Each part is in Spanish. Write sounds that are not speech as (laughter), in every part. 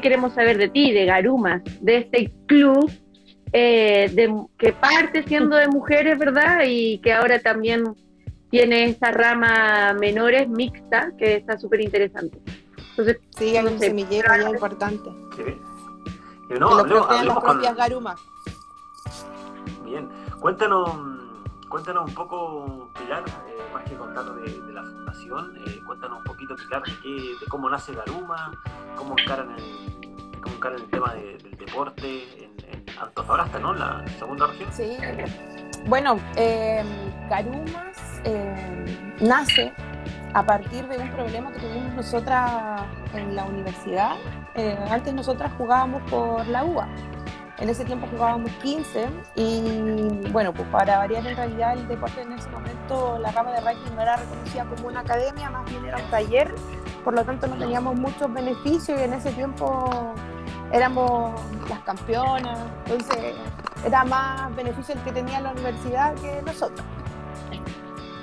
queremos saber de ti, de Garumas, de este club eh, de, que parte siendo de mujeres, ¿verdad? Y que ahora también tiene esta rama menores mixta, que está súper interesante. Entonces, sí, hay un semillero ya importante. Sí. No, hablemos, las propias Garumas. Bien, cuéntanos, cuéntanos un poco, Pilar, eh, más que contarnos de, la eh, cuéntanos un poquito, de, de cómo nace Garuma, cómo encaran el, cómo encaran el tema del deporte en, en Antofagasta, ¿no? La segunda región. Sí. Bueno, eh, Garumas eh, nace a partir de un problema que tuvimos nosotras en la universidad. Eh, antes nosotras jugábamos por la UA. En ese tiempo jugábamos 15 y bueno, pues para variar en realidad el deporte en ese momento, la rama de ranking no era reconocida como una academia, más bien era un taller, por lo tanto no teníamos muchos beneficios y en ese tiempo éramos las campeonas, entonces era más beneficio el que tenía la universidad que nosotros.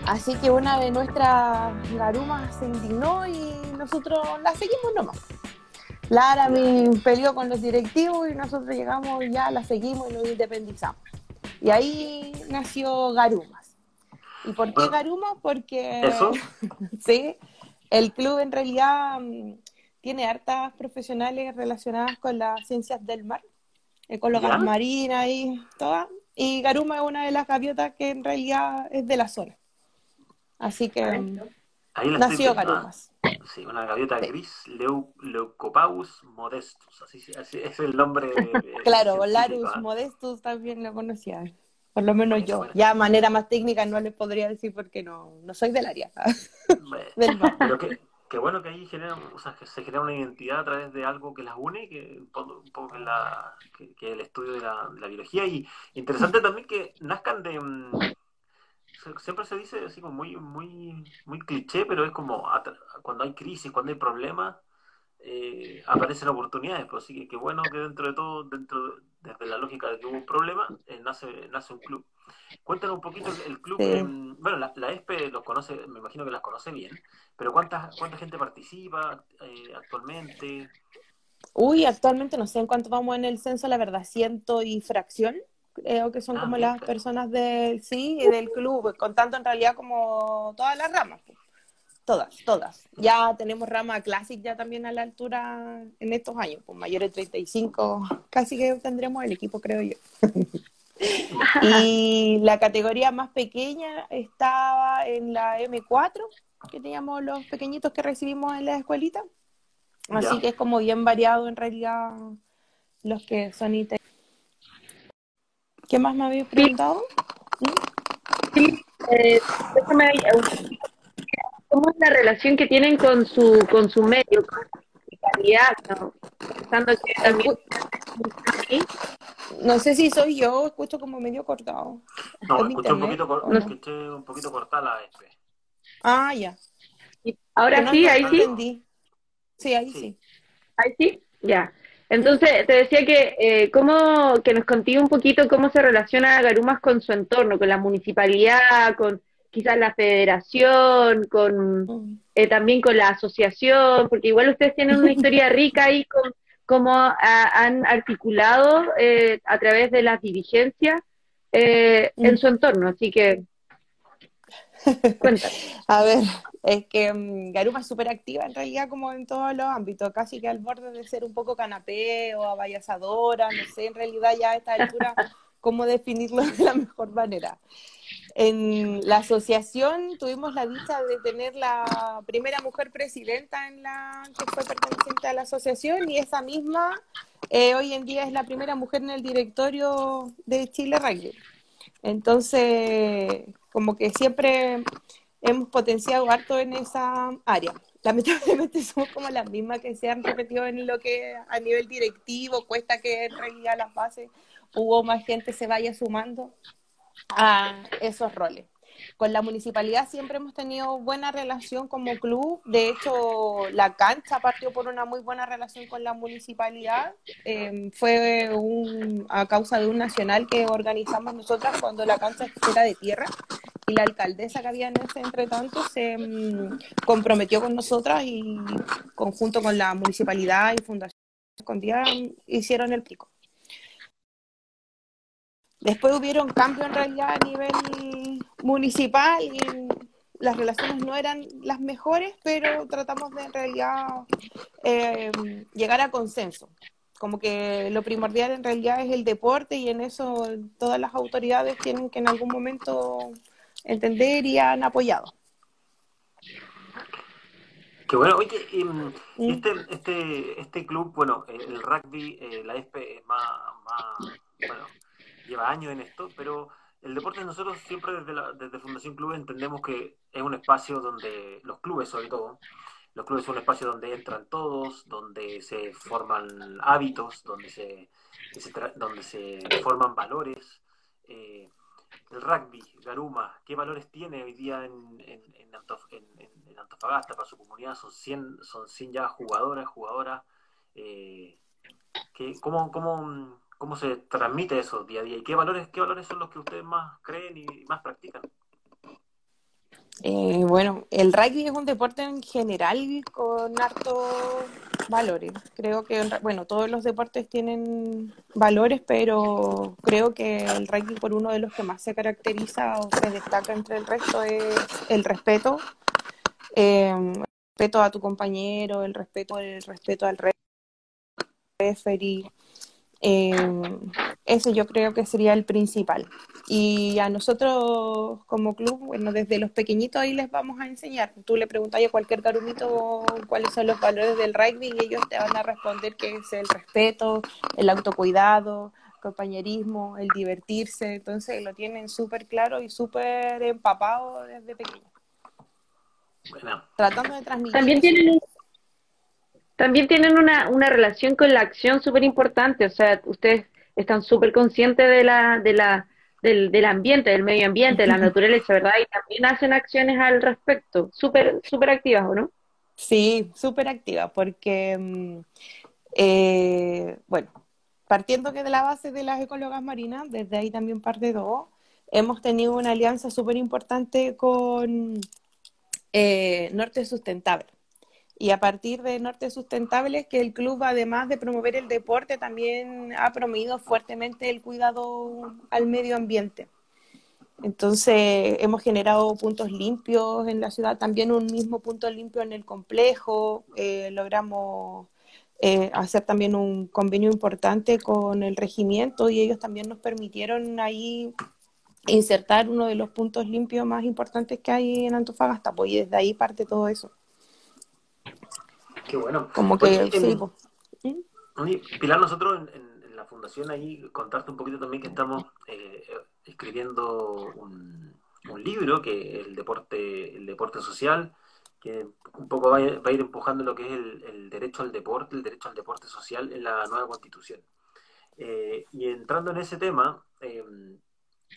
Así que una de nuestras garumas se indignó y nosotros la seguimos nomás. Lara me peleó con los directivos y nosotros llegamos ya la seguimos y nos independizamos. Y ahí nació Garumas. ¿Y por qué Garumas? Porque (laughs) sí, el club en realidad mm, tiene hartas profesionales relacionadas con las ciencias del mar, ecólogas marinas y todas. Y Garuma es una de las gaviotas que en realidad es de la zona. Así que Ahí nació Garumas. Sí, una gaviota gris, Leu, Leucopaus modestus, así, es el nombre. (laughs) claro, Larus modestus también lo conocía, por lo menos yo. Ya de manera más técnica no les podría decir porque no, no soy del área. (laughs) Pero qué, bueno que ahí genera, o sea, que se genera una identidad a través de algo que las une, que un poco, que, la, que, el estudio de la, de la biología. Y interesante también que nazcan de mm, siempre se dice así como muy, muy, muy cliché, pero es como cuando hay crisis, cuando hay problemas, eh, aparecen oportunidades. Pues así que qué bueno que dentro de todo, dentro desde la lógica de que hubo un problema, eh, nace, nace un club. Cuéntanos un poquito el, club. bueno, la, la, ESPE los conoce, me imagino que las conoce bien, pero ¿cuánta, cuánta gente participa eh, actualmente? Uy, actualmente no sé en cuánto vamos en el censo, la verdad, ciento y fracción creo que son ah, como las personas del sí del club, contando en realidad como todas las ramas. Pues. Todas, todas. Ya tenemos rama Classic ya también a la altura en estos años, pues mayores de 35, casi que tendremos el equipo, creo yo. (laughs) y la categoría más pequeña estaba en la M4, que teníamos los pequeñitos que recibimos en la escuelita. Así que es como bien variado en realidad los que son ¿Qué más me habéis preguntado? Sí, eh, ¿cómo es la relación que tienen con su con su medio, con su calidad? ¿no? Pensando que también... No sé si soy yo, escucho como medio cortado. No, escucho un, poquito, no? un poquito cortada la SP. Ah, ya. Ahora sí, ahí sí. Sí, ahí sí. sí. Ahí sí, ya. Entonces, te decía que, eh, cómo, que nos contigo un poquito cómo se relaciona Garumas con su entorno, con la municipalidad, con quizás la federación, con mm. eh, también con la asociación, porque igual ustedes tienen una historia (laughs) rica ahí con cómo han articulado eh, a través de las dirigencias en mm. su entorno. Así que, cuéntame. (laughs) a ver, es que um, Garuma es súper activa en realidad como en todos los ámbitos, casi que al borde de ser un poco canapé o abayazadora, no sé, en realidad ya a esta altura (laughs) cómo definirlo de la mejor manera. En la asociación tuvimos la dicha de tener la primera mujer presidenta en la que fue perteneciente a la asociación y esa misma eh, hoy en día es la primera mujer en el directorio de Chile Rugby. Entonces, como que siempre hemos potenciado harto en esa área. (laughs) Lamentablemente somos como las mismas que se han repetido en lo que a nivel directivo cuesta que en las bases hubo más gente se vaya sumando a esos roles. Con la municipalidad siempre hemos tenido buena relación como club. De hecho, la cancha partió por una muy buena relación con la municipalidad. Em, fue un, a causa de un nacional que organizamos nosotras cuando la cancha era de tierra y la alcaldesa que había en ese entretanto se mm, comprometió con nosotras y conjunto con la municipalidad y fundación escondían, hicieron el pico. Después hubieron cambios en realidad a nivel municipal y las relaciones no eran las mejores, pero tratamos de en realidad eh, llegar a consenso. Como que lo primordial en realidad es el deporte y en eso todas las autoridades tienen que en algún momento entender y han apoyado. Qué bueno, oye, mm. este, este, este club, bueno, el rugby, eh, la ESPE es más, más, bueno, lleva años en esto, pero el deporte nosotros siempre desde, la, desde Fundación Club entendemos que es un espacio donde los clubes sobre todo, los clubes son un espacio donde entran todos, donde se forman hábitos, donde se, donde se forman valores. Eh, el rugby, Garuma, ¿qué valores tiene hoy día en, en, Antofagasta para su comunidad? Son 100, son 100 ya jugadoras, jugadoras. Eh, cómo, cómo, ¿Cómo se transmite eso día a día? ¿Y qué valores, qué valores son los que ustedes más creen y más practican? Eh, bueno, el rugby es un deporte en general con hartos valores. Creo que, bueno, todos los deportes tienen valores, pero creo que el rugby por uno de los que más se caracteriza o se destaca entre el resto es el respeto. Eh, respeto a tu compañero, el respeto, el respeto al referee, eh, ese yo creo que sería el principal. Y a nosotros como club, bueno, desde los pequeñitos ahí les vamos a enseñar. Tú le preguntas a cualquier garumito cuáles son los valores del rugby y ellos te van a responder que es el respeto, el autocuidado, compañerismo, el divertirse. Entonces lo tienen súper claro y súper empapado desde pequeño. Tratando de transmitir. También tienen también tienen una, una relación con la acción súper importante, o sea, ustedes están súper conscientes de la, de la, del, del ambiente, del medio ambiente, de la naturaleza, ¿verdad? Y también hacen acciones al respecto, súper super activas, ¿o no? Sí, súper activas, porque, mm, eh, bueno, partiendo que de la base de las ecólogas marinas, desde ahí también parte dos, hemos tenido una alianza súper importante con eh, Norte Sustentable. Y a partir de Norte Sustentable, que el club, además de promover el deporte, también ha promovido fuertemente el cuidado al medio ambiente. Entonces, hemos generado puntos limpios en la ciudad, también un mismo punto limpio en el complejo. Eh, logramos eh, hacer también un convenio importante con el regimiento y ellos también nos permitieron ahí insertar uno de los puntos limpios más importantes que hay en Antofagasta, pues, y desde ahí parte todo eso. Qué bueno. Como que sí. Pilar, nosotros en, la fundación ahí contarte un poquito también que estamos eh, escribiendo un, libro que es el deporte, el deporte social, que un poco va a, ir empujando lo que es el, derecho al deporte, el derecho al deporte social en la nueva constitución. Eh, y entrando en ese tema, eh,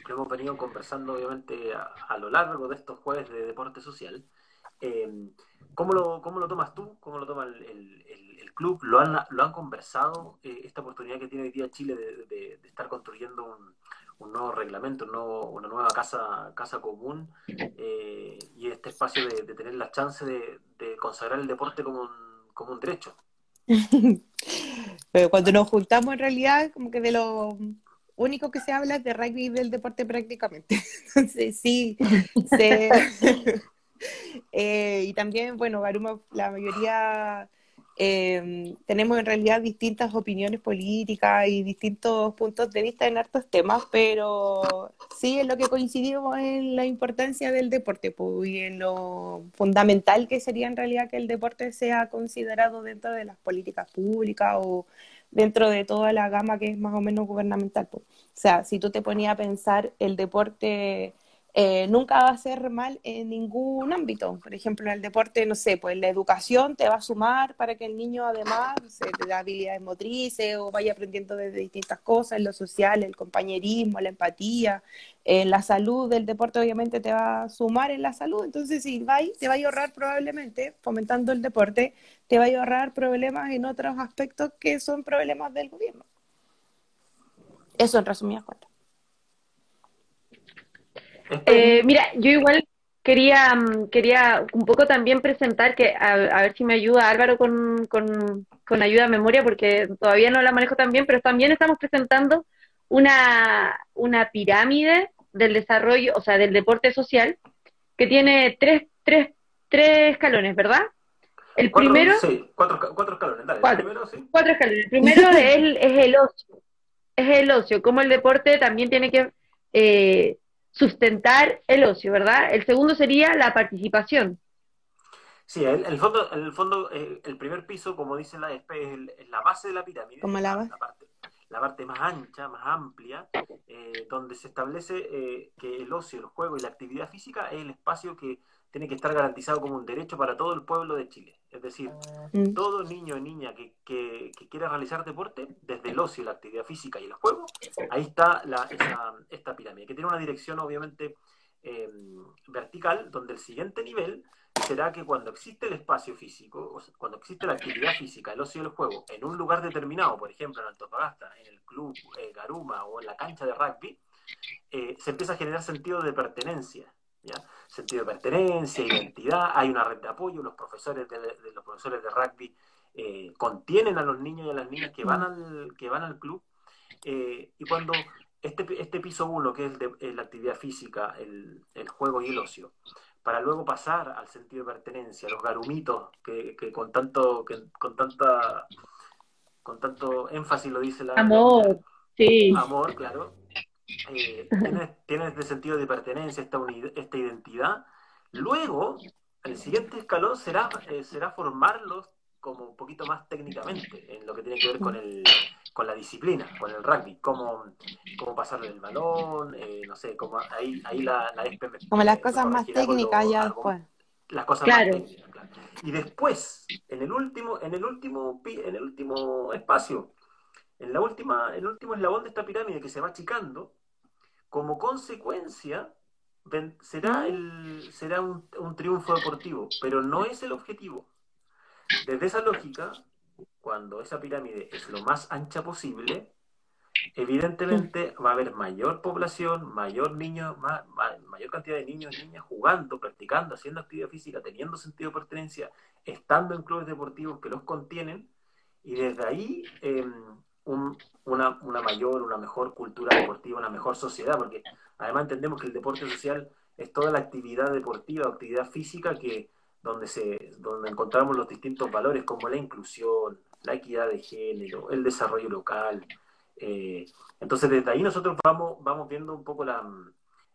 lo hemos venido conversando obviamente a, lo largo de estos jueves de deporte social. Eh, ¿Cómo lo, cómo lo tomas tú? ¿Cómo lo toma el, el, club? ¿Lo han, lo han conversado? Eh, esta oportunidad que tiene hoy día Chile de, de, estar construyendo un, un, nuevo reglamento, una nueva casa, casa común eh, y este espacio de, tener la chance de, consagrar el deporte como un, como un derecho. Pero cuando nos juntamos en realidad, como que de lo único que se habla es de rugby y del deporte prácticamente. (laughs) Entonces sí, se... (laughs) Eh, y también, bueno, Garuma, la mayoría eh, tenemos en realidad distintas opiniones políticas y distintos puntos de vista en hartos temas, pero sí en lo que coincidimos en la importancia del deporte pues, y en lo fundamental que sería en realidad que el deporte sea considerado dentro de las políticas públicas o dentro de toda la gama que es más o menos gubernamental. Pues. O sea, si tú te ponías a pensar el deporte eh, nunca va a ser mal en ningún ámbito. Por ejemplo, en el deporte, no sé, pues la educación te va a sumar para que el niño además se te da habilidades motrices o vaya aprendiendo de distintas cosas, en lo social, el compañerismo, la empatía, en la salud del deporte obviamente te va a sumar en la salud. Entonces, si vais, te va a ahorrar probablemente, fomentando el deporte, te va a ahorrar problemas en otros aspectos que son problemas del gobierno. Eso en resumidas cuentas. Eh, mira, yo igual quería, mm, quería un poco también presentar, que a, ver si me ayuda Álvaro con, con, con, ayuda a memoria, porque todavía no la manejo tan bien, pero también estamos presentando una, una pirámide del desarrollo, o sea, del deporte social, que tiene tres, tres, tres escalones, ¿verdad? El primero... Sí, cuatro, cuatro escalones, dale. Cuatro, primero, sí. cuatro escalones. El primero es, el, es el ocio, es el ocio, como el deporte también tiene que eh, sustentar el ocio, ¿verdad? El segundo sería la participación. Sí, el, el fondo, el fondo, eh, el primer piso, como dice la ESP, es, la base de la pirámide. Como la, la, parte, la parte más ancha, más amplia, eh, donde se establece eh, que el ocio, el juego y la actividad física es el espacio que tiene que estar garantizado como un derecho para todo el pueblo de Chile. Es decir, mm. todo niño o niña que, que, quiera realizar deporte, desde el ocio, la actividad física y el juego, ahí está la, esta pirámide, que tiene una dirección obviamente eh, vertical, donde el siguiente nivel será que cuando existe el espacio físico, cuando existe la actividad física, el ocio y el juego, en un lugar determinado, por ejemplo en Antofagasta, en el club eh, Garuma o en la cancha de rugby, eh, se empieza a generar sentido de pertenencia. ¿ya? Sentido de pertenencia, identidad, hay una red de apoyo, los profesores de, los profesores de rugby eh, contienen a los niños y a las niñas que van al, que van al club, eh, y cuando este, este piso uno, que es de, la actividad física, el, el, juego y el ocio, para luego pasar al sentido de pertenencia, los garumitos, que, que con tanto, que, con tanta con tanto énfasis lo dice la amor, sí. amor, claro, eh, tienes, este sentido de pertenencia, esta, esta identidad. Luego, el siguiente escalón será, eh, será formarlos como un poquito más técnicamente, en lo que tiene que ver con, el, con la disciplina, con el rugby, cómo, cómo pasarle el balón, eh, no sé, cómo, ahí, ahí la, la Como las cosas más técnicas ya después. Las cosas más técnicas, claro. Y después, en el último, en el último, en el último espacio, en la última, el último eslabón de esta pirámide que se va achicando, como consecuencia será, el, será un, triunfo deportivo, pero no es el objetivo. Desde esa lógica, cuando esa pirámide es lo más ancha posible, evidentemente va a haber mayor población, mayor niños, mayor cantidad de niños y niñas jugando, practicando, haciendo actividad física, teniendo sentido de pertenencia, estando en clubes deportivos que los contienen, y desde ahí em, una, una, mayor, una mejor cultura deportiva, una mejor sociedad, porque además entendemos que el deporte social es toda la actividad deportiva, actividad física que donde se donde encontramos los distintos valores como la inclusión, la equidad de género, el desarrollo local. Eh, entonces desde ahí nosotros vamos vamos viendo un poco la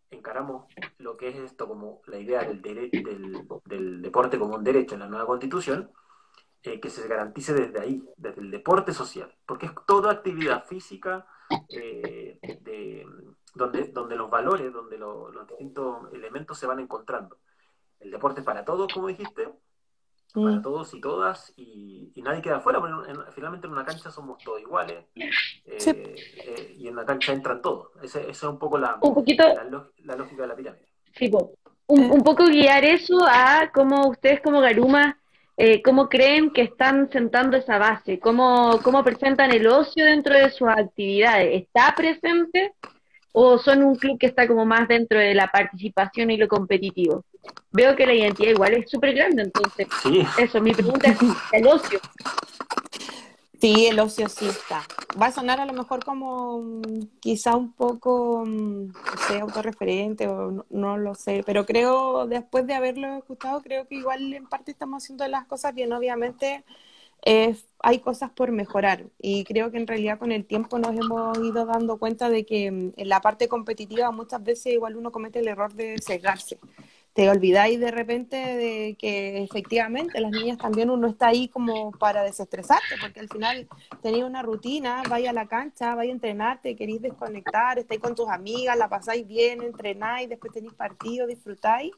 encaramos lo que es esto como la idea del, del, del deporte como un derecho en la nueva constitución eh, que se garantice desde ahí, desde el deporte social, porque es toda actividad física eh, donde, donde los valores, donde los distintos elementos se van encontrando. El deporte es para todos, como dijiste, para todos y todas, y, nadie queda afuera, porque finalmente en una cancha somos todos iguales, eh, y en la cancha entran todos. Esa es un poco la, la, lógica de la pirámide. Sí, un, un, poco guiar eso a cómo ustedes como Garuma eh, cómo creen que están sentando esa base, ¿Cómo, cómo presentan el ocio dentro de sus actividades. ¿Está presente o son un club que está como más dentro de la participación y lo competitivo? Veo que la identidad igual es súper grande, entonces eso, mi pregunta es el ocio. Sí, el ocio sí está. Va a sonar a lo mejor como mm, quizá un poco, mm, no sé, autorreferente o no, lo sé, pero creo, después de haberlo escuchado, creo que igual en parte estamos haciendo las cosas bien. Obviamente hay cosas por mejorar y creo que en realidad con el tiempo nos hemos ido dando cuenta de que mm, en la parte competitiva muchas veces igual uno comete el error de cegarse te olvidáis de repente de que efectivamente las niñas también uno está ahí como para desestresarte, porque al final tenéis una rutina, vais a la cancha, vais a entrenarte, queréis desconectar, estáis con tus amigas, la pasáis bien, entrenáis, después tenéis partido, disfrutáis,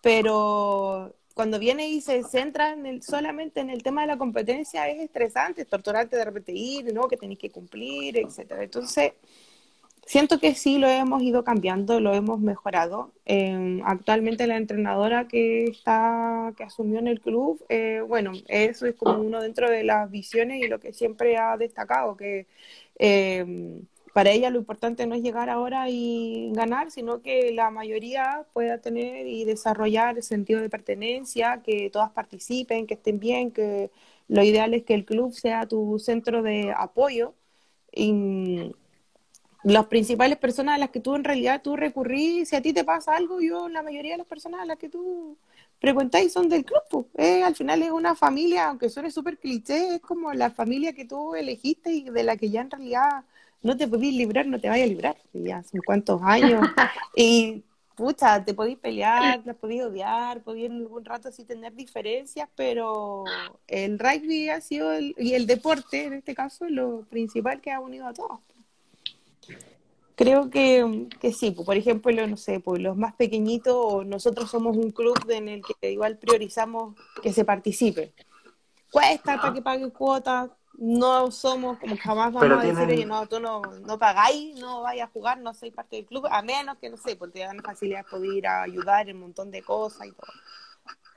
pero cuando viene y se centra en el, solamente en el tema de la competencia es estresante, es torturante de repente ir, ¿no? que tenéis que cumplir, etcétera. Entonces, Siento que sí lo hemos ido cambiando, lo hemos mejorado. Em, actualmente la entrenadora que está, que asumió en el club, eh, bueno, eso es como uno dentro de las visiones y lo que siempre ha destacado, que em, para ella lo importante no es llegar ahora y ganar, sino que la mayoría pueda tener y desarrollar el sentido de pertenencia, que todas participen, que estén bien, que lo ideal es que el club sea tu centro de apoyo. Las principales personas a las que tú en realidad tú recurrís, si a ti te pasa algo, yo la mayoría de las personas a las que tú frecuentáis son del club. Eh, al final es una familia, aunque suene súper cliché, es como la familia que tú elegiste y de la que ya en realidad no te podís librar, no te vayas a librar, ya son cuántos años. (laughs) y pucha, te podéis pelear, te podéis odiar, podéis en algún rato sí tener diferencias, pero el rugby ha sido, el, y el deporte en este caso, lo principal que ha unido a todos. Creo que, que sí, por ejemplo, no sé, pues los más pequeñitos, nosotros somos un club en el que igual priorizamos que se participe. Cuesta para que paguen cuotas, no somos, como jamás vamos a decir, oye, no, tú no, no pagáis, no vayas a jugar, no soy parte del club, a menos que, no sé, porque te dan facilidades poder ir a ayudar en un montón de cosas y todo.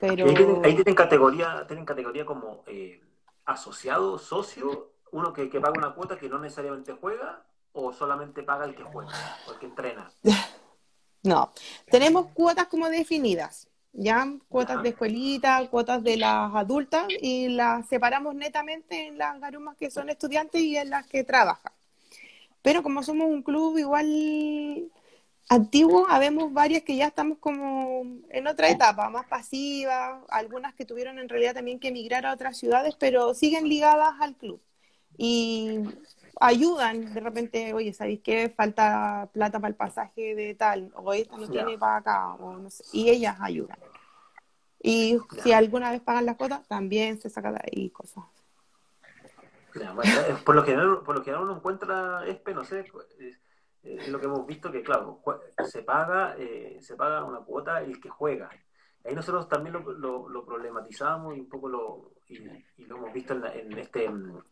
Pero... Ahí tienen, categoría, tienen categoría como eh, asociado, socio, uno que, que paga una cuota que no necesariamente juega, o solamente paga el que juega, o el que entrena. (laughs) No, tenemos cuotas como definidas ya cuotas de escuelita, cuotas de las adultas y las separamos netamente en las garumas que son estudiantes y en las que trabajan. Pero como somos un club igual antiguo, habemos varias que ya estamos como en otra etapa, más pasivas, algunas que tuvieron en realidad también que emigrar a otras ciudades, pero siguen ligadas al club. Y ayudan de repente, oye, ¿sabéis qué? Falta plata para el pasaje de tal, o esta no tiene para acá, o no sé, y ellas ayudan. Y si alguna vez pagan la cuota, también se saca de ahí cosas. por lo general, por lo general uno encuentra ESPE, no sé, es, lo que hemos visto que, claro, se paga, eh, se paga una cuota el que juega. Ahí nosotros también lo, lo, problematizamos y un poco lo, y, lo hemos visto en, en este en,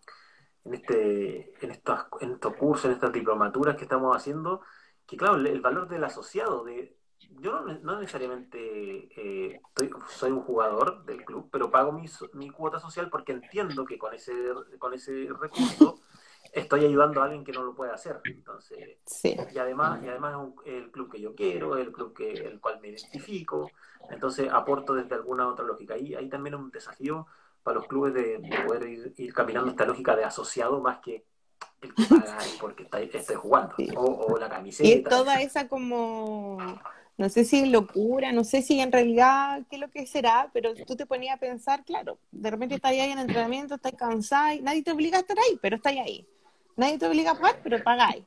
este, en, estos, en estos cursos, en estas diplomaturas que estamos haciendo, que claro, el, valor del asociado, de yo no, necesariamente eh, soy un jugador del club, pero pago mi, mi, cuota social porque entiendo que con ese, con ese recurso estoy ayudando a alguien que no lo puede hacer. Entonces, y además, y además es el club que yo quiero, el club que el cual me identifico, entonces aporto desde alguna otra lógica. Y ahí también es un desafío para los clubes de, poder ir, caminando esta lógica de asociado más que el que paga porque está, jugando, o, la camiseta. Y toda esa como, no sé si locura, no sé si en realidad qué es lo que será, pero tú te ponías a pensar, claro, de repente estás ahí en entrenamiento, estás cansado, nadie te obliga a estar ahí, pero estás ahí. Nadie te obliga a pagar, pero pagáis.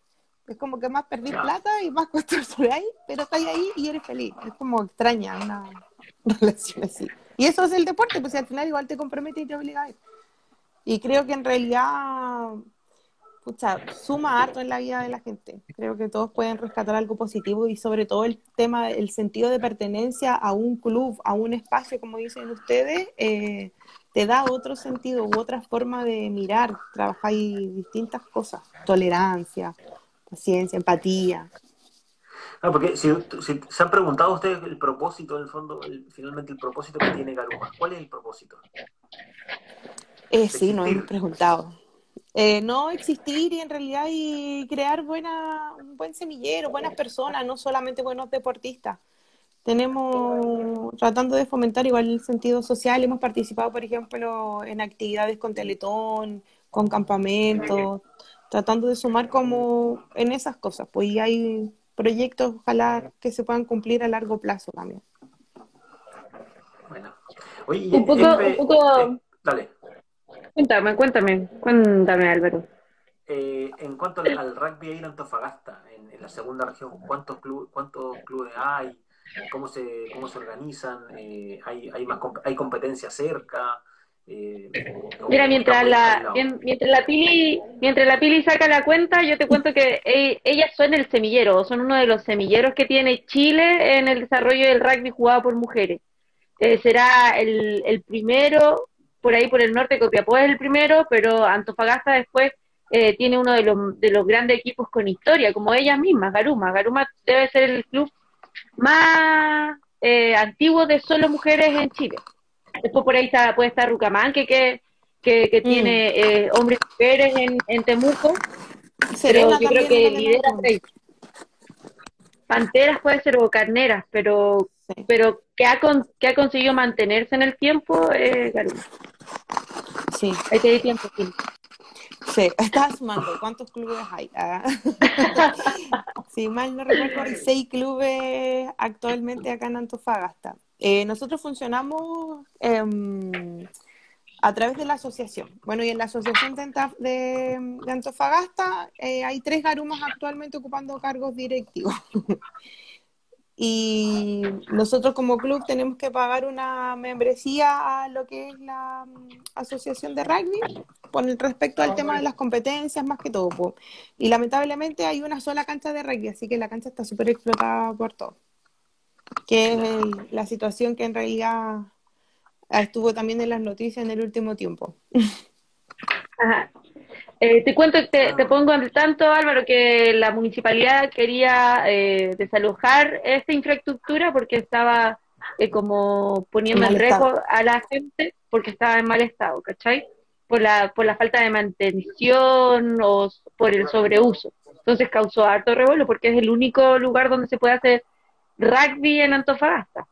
Es como que más perdís plata y más (laughs) por ahí, pero estás ahí y eres feliz. Es como extraña una (laughs) relación así. Y eso es el deporte, pues al final igual te compromete y te obliga a ir. Y creo que en realidad, pucha, suma harto en la vida de la gente. Creo que todos pueden rescatar algo positivo y sobre todo el tema, el sentido de pertenencia a un club, a un espacio, como dicen ustedes, eh, te da otro sentido u otra forma de mirar. Trabajáis distintas cosas, tolerancia, paciencia, empatía. Ah, porque si, se han preguntado ustedes el propósito, en el fondo, finalmente el propósito que tiene Garuma. ¿Cuál es el propósito? Eh, sí, nos hemos preguntado. Eh, no existir y en realidad y crear buena, un buen semillero, buenas personas, no solamente buenos deportistas. Tenemos, tratando de fomentar igual el sentido social, hemos participado, por ejemplo, en actividades con Teletón, con campamentos, tratando de sumar como en esas cosas. Pues hay proyectos, ojalá que se puedan cumplir a largo plazo también. Bueno. un poco, un poco... Eh, dale. Cuéntame, cuéntame, cuéntame, Álvaro. Eh, en cuanto al, rugby en Antofagasta, en, la segunda región, ¿cuántos, club, cuántos clubes hay? ¿Cómo se, cómo se organizan? Eh, ¿hay, hay, más, ¿Hay competencia cerca? Eh, Mira, mientras la, mientras la Pili, mientras la Pili saca la cuenta, yo te cuento que ellas son el semillero, son uno de los semilleros que tiene Chile en el desarrollo del rugby jugado por mujeres. Eh, será el, el, primero, por ahí por el norte, Copiapó es el primero, pero Antofagasta después eh, tiene uno de los, de los grandes equipos con historia, como ellas mismas, Garuma. Garuma debe ser el club más antiguo de solo mujeres en Chile. Después por ahí está, puede estar Rucamán, que, que, que, mm. tiene eh, hombres y mujeres en, en Temuco. Serena yo creo que lidera Panteras puede ser bocarneras, pero pero que ha, que ha conseguido mantenerse en el tiempo Garuma. Sí. Ahí te tiempo, sí. Sí, estás sumando. ¿Cuántos clubes hay? Ah. (laughs) si mal no recuerdo, hay seis clubes actualmente acá en Antofagasta. Eh, nosotros funcionamos em, a través de la asociación. Bueno, y en la asociación de, Antofagasta eh, hay tres garumas actualmente ocupando cargos directivos. (laughs) y nosotros como club tenemos que pagar una membresía a lo que es la mm, asociación de rugby con respecto al tema de las competencias más que todo. Y lamentablemente hay una sola cancha de rugby, así que la cancha está súper explotada por todo. Que es la situación que en realidad estuvo también en las noticias en el último tiempo. Ajá. Eh, te cuento, te, te, pongo al tanto, Álvaro, que la municipalidad quería eh, desalojar esta infraestructura porque estaba eh, como poniendo en riesgo a la gente porque estaba en mal estado, ¿cachai? Por la, por la falta de mantención o por el sobreuso. Entonces causó harto revuelo porque es el único lugar donde se puede hacer rugby en Antofagasta.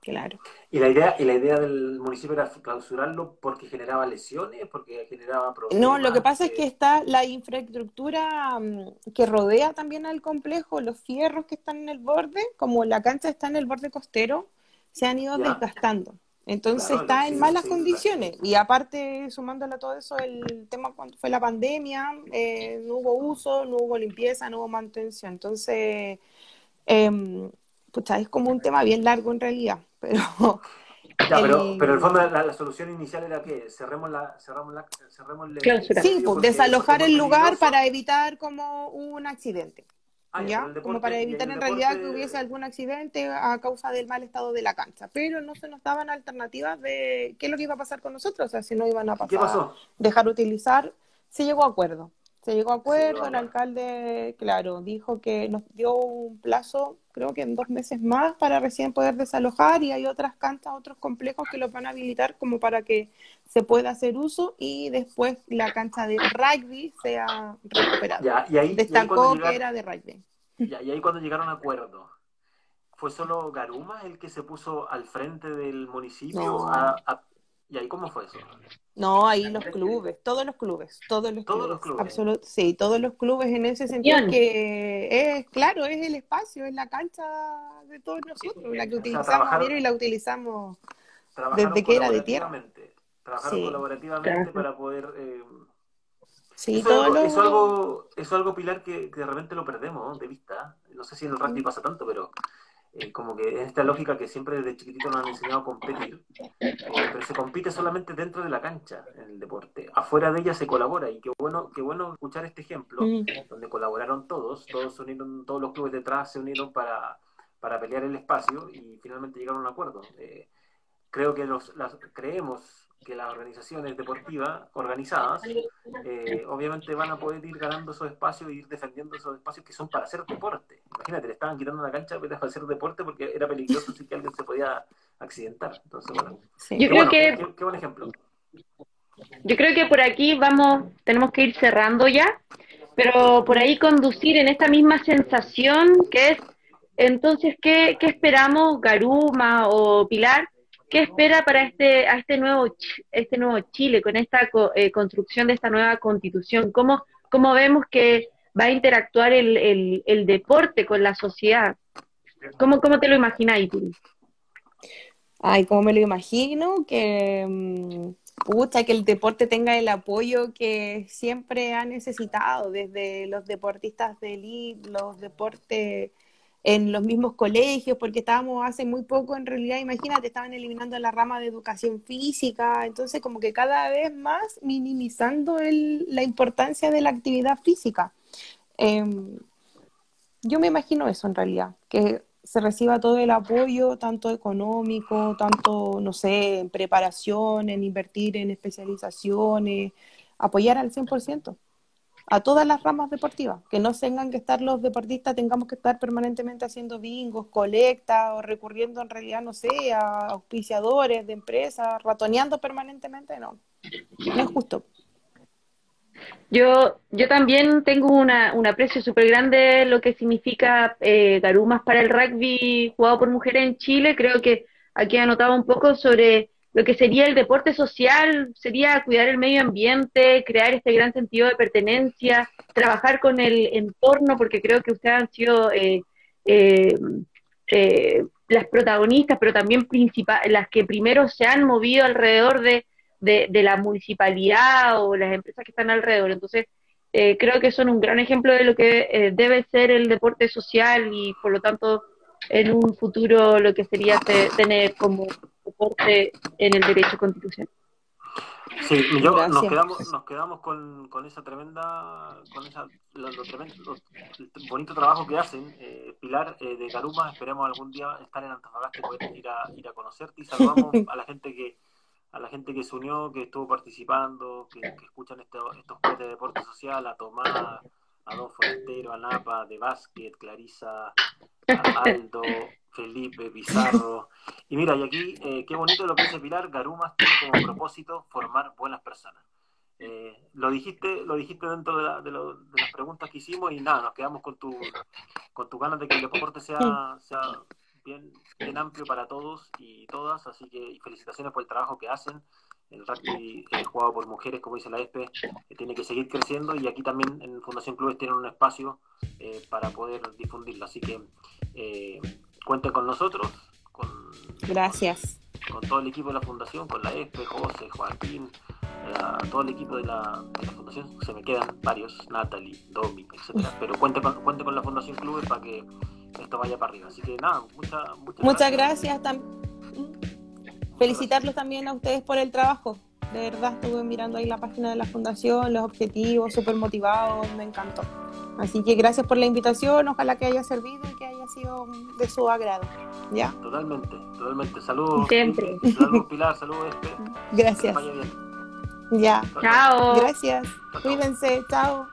Claro. ¿Y la idea, y la idea del municipio era clausurarlo porque generaba lesiones, porque generaba problemas? No, lo que pasa es que está la infraestructura mm, que rodea también al complejo, los fierros que están en el borde, como la cancha está en el borde costero, se han ido desgastando. Entonces está en malas condiciones. Y aparte, sumándole a todo eso, el tema cuando fue la pandemia, eh, no hubo uso, no hubo limpieza, no hubo mantención. Entonces, eh, es como un tema bien largo en realidad. (laughs) Pero, pero, pero el fondo la, la, solución inicial era que cerremos la, cerramos la, cerremos el, Sí, pues, desalojar el lugar para evitar como un accidente. Ah, ¿ya? como para evitar en realidad que hubiese algún accidente a causa del mal estado de la cancha. Pero no se nos daban alternativas de qué es lo que iba a pasar con nosotros, o sea, si no iban a pasar, dejar utilizar, se llegó a acuerdo. Se llegó a acuerdo, el alcalde, claro, dijo que nos dio un plazo, creo que en dos meses más, para recién poder desalojar y hay otras canchas, otros complejos que los van a habilitar como para que se pueda hacer uso y después la cancha de rugby sea recuperada. y ahí, Destacó que era de rugby. y ahí cuando llegaron a acuerdo, ¿fue solo Garuma el que se puso al frente del municipio a ¿Y ahí cómo fue eso? No, ahí los clubes, todos los clubes, todos los clubes. sí, todos los clubes en ese sentido que es, claro, es el espacio, es la cancha de todos nosotros, la que utilizamos y la utilizamos desde que era de tierra. Trabajaron colaborativamente para poder... Eh, sí, eso, es algo, eso, algo, Pilar, que, de repente lo perdemos de vista. No sé si en el rugby pasa tanto, pero eh, como que esta lógica que siempre desde chiquitito nos han enseñado a competir, eh, pero se compite solamente dentro de la cancha en el deporte. Afuera de ella se colabora y qué bueno, qué bueno escuchar este ejemplo, mm. donde colaboraron todos, todos se unieron, todos los clubes detrás se unieron para, para pelear el espacio y finalmente llegaron a un acuerdo. Eh, creo que los, las, creemos que las organizaciones deportivas organizadas eh, obviamente van a poder ir ganando esos espacios y ir defendiendo esos espacios que son para hacer deporte. Imagínate, le estaban quitando una cancha para hacer deporte porque era peligroso si que alguien se podía accidentar. Entonces, bueno, yo creo que qué, buen ejemplo. Yo creo que por aquí vamos, tenemos que ir cerrando ya, pero por ahí conducir en esta misma sensación que es, entonces, ¿qué, qué esperamos, Garuma o Pilar? ¿Qué espera para este, a este nuevo, este nuevo Chile con esta eh, construcción de esta nueva constitución? ¿Cómo, cómo vemos que va a interactuar el, deporte con la sociedad? ¿Cómo, cómo te lo imaginas, tú? Ay, ¿cómo me lo imagino? Que, mm, que el deporte tenga el apoyo que siempre ha necesitado, desde los deportistas de elite, los deportes en los mismos colegios, porque estábamos hace muy poco, en realidad, imagínate, estaban eliminando la rama de educación física, entonces como que cada vez más minimizando el, la importancia de la actividad física. Em, yo me imagino eso en realidad, que se reciba todo el apoyo, tanto económico, tanto, no sé, en preparación, en invertir en especializaciones, apoyar al 100% a todas las ramas deportivas, que no tengan que estar los deportistas, tengamos que estar permanentemente haciendo bingos, colectas o recurriendo en realidad, no sé, a auspiciadores de empresas, ratoneando permanentemente, no, es justo. Yo, yo también tengo una, un aprecio súper grande lo que significa eh, Garumas para el rugby jugado por mujeres en Chile. Creo que aquí anotaba un poco sobre lo que sería el deporte social, sería cuidar el medio ambiente, crear este gran sentido de pertenencia, trabajar con el entorno, porque creo que ustedes han sido eh, eh, eh, las protagonistas, pero también las que primero se han movido alrededor de de, la municipalidad o las empresas que están alrededor. Entonces, eh, creo que son un gran ejemplo de lo que debe ser el deporte social y por lo tanto en un futuro lo que sería tener como en el derecho constitucional. Sí, yo, nos quedamos, nos quedamos con, con esa tremenda, con esa, lo, tremendo, el bonito trabajo que hacen. Eh, Pilar de Garuma, esperemos algún día estar en Antofagasta y poder ir a, ir a conocerte y saludamos a la gente que, a la gente que se unió, que estuvo participando, que, escuchan estos juegos de deporte social, a Tomás, a Don Forestero, a Napa, de básquet, Clarisa, Aldo, Felipe, Pizarro. Y mira, y aquí, eh, qué bonito lo que dice Pilar, Garumas tiene como propósito formar buenas personas. Eh, lo dijiste lo dijiste dentro de, de, las preguntas que hicimos y nada, nos quedamos con tu, con tu ganas de que el deporte sea, sea bien, amplio para todos y todas, así que felicitaciones por el trabajo que hacen. El rugby eh, jugado por mujeres, como dice la ESPE, eh, tiene que seguir creciendo y aquí también en Fundación Clubes tienen un espacio eh, para poder difundirlo. Así que cuenten con nosotros. Con, Gracias. Con, todo el equipo de la Fundación, con la ESPE, José, Joaquín, todo el equipo de la, Fundación. Se me quedan varios, Natalie, Domi, etcétera. Pero cuente con, cuente con la Fundación Clubes para que esto vaya para arriba. Así que nada, muchas gracias. Felicitarlos también a ustedes por el trabajo. De verdad estuve mirando ahí la página de la fundación, los objetivos, súper motivados, me encantó. Así que gracias por la invitación, ojalá que haya servido y que haya sido de su agrado. ¿Ya? Totalmente, totalmente. Saludos. Siempre. Saludos Pilar, saludos este. Gracias. Ya. Chao. Gracias. Cuídense. Chao.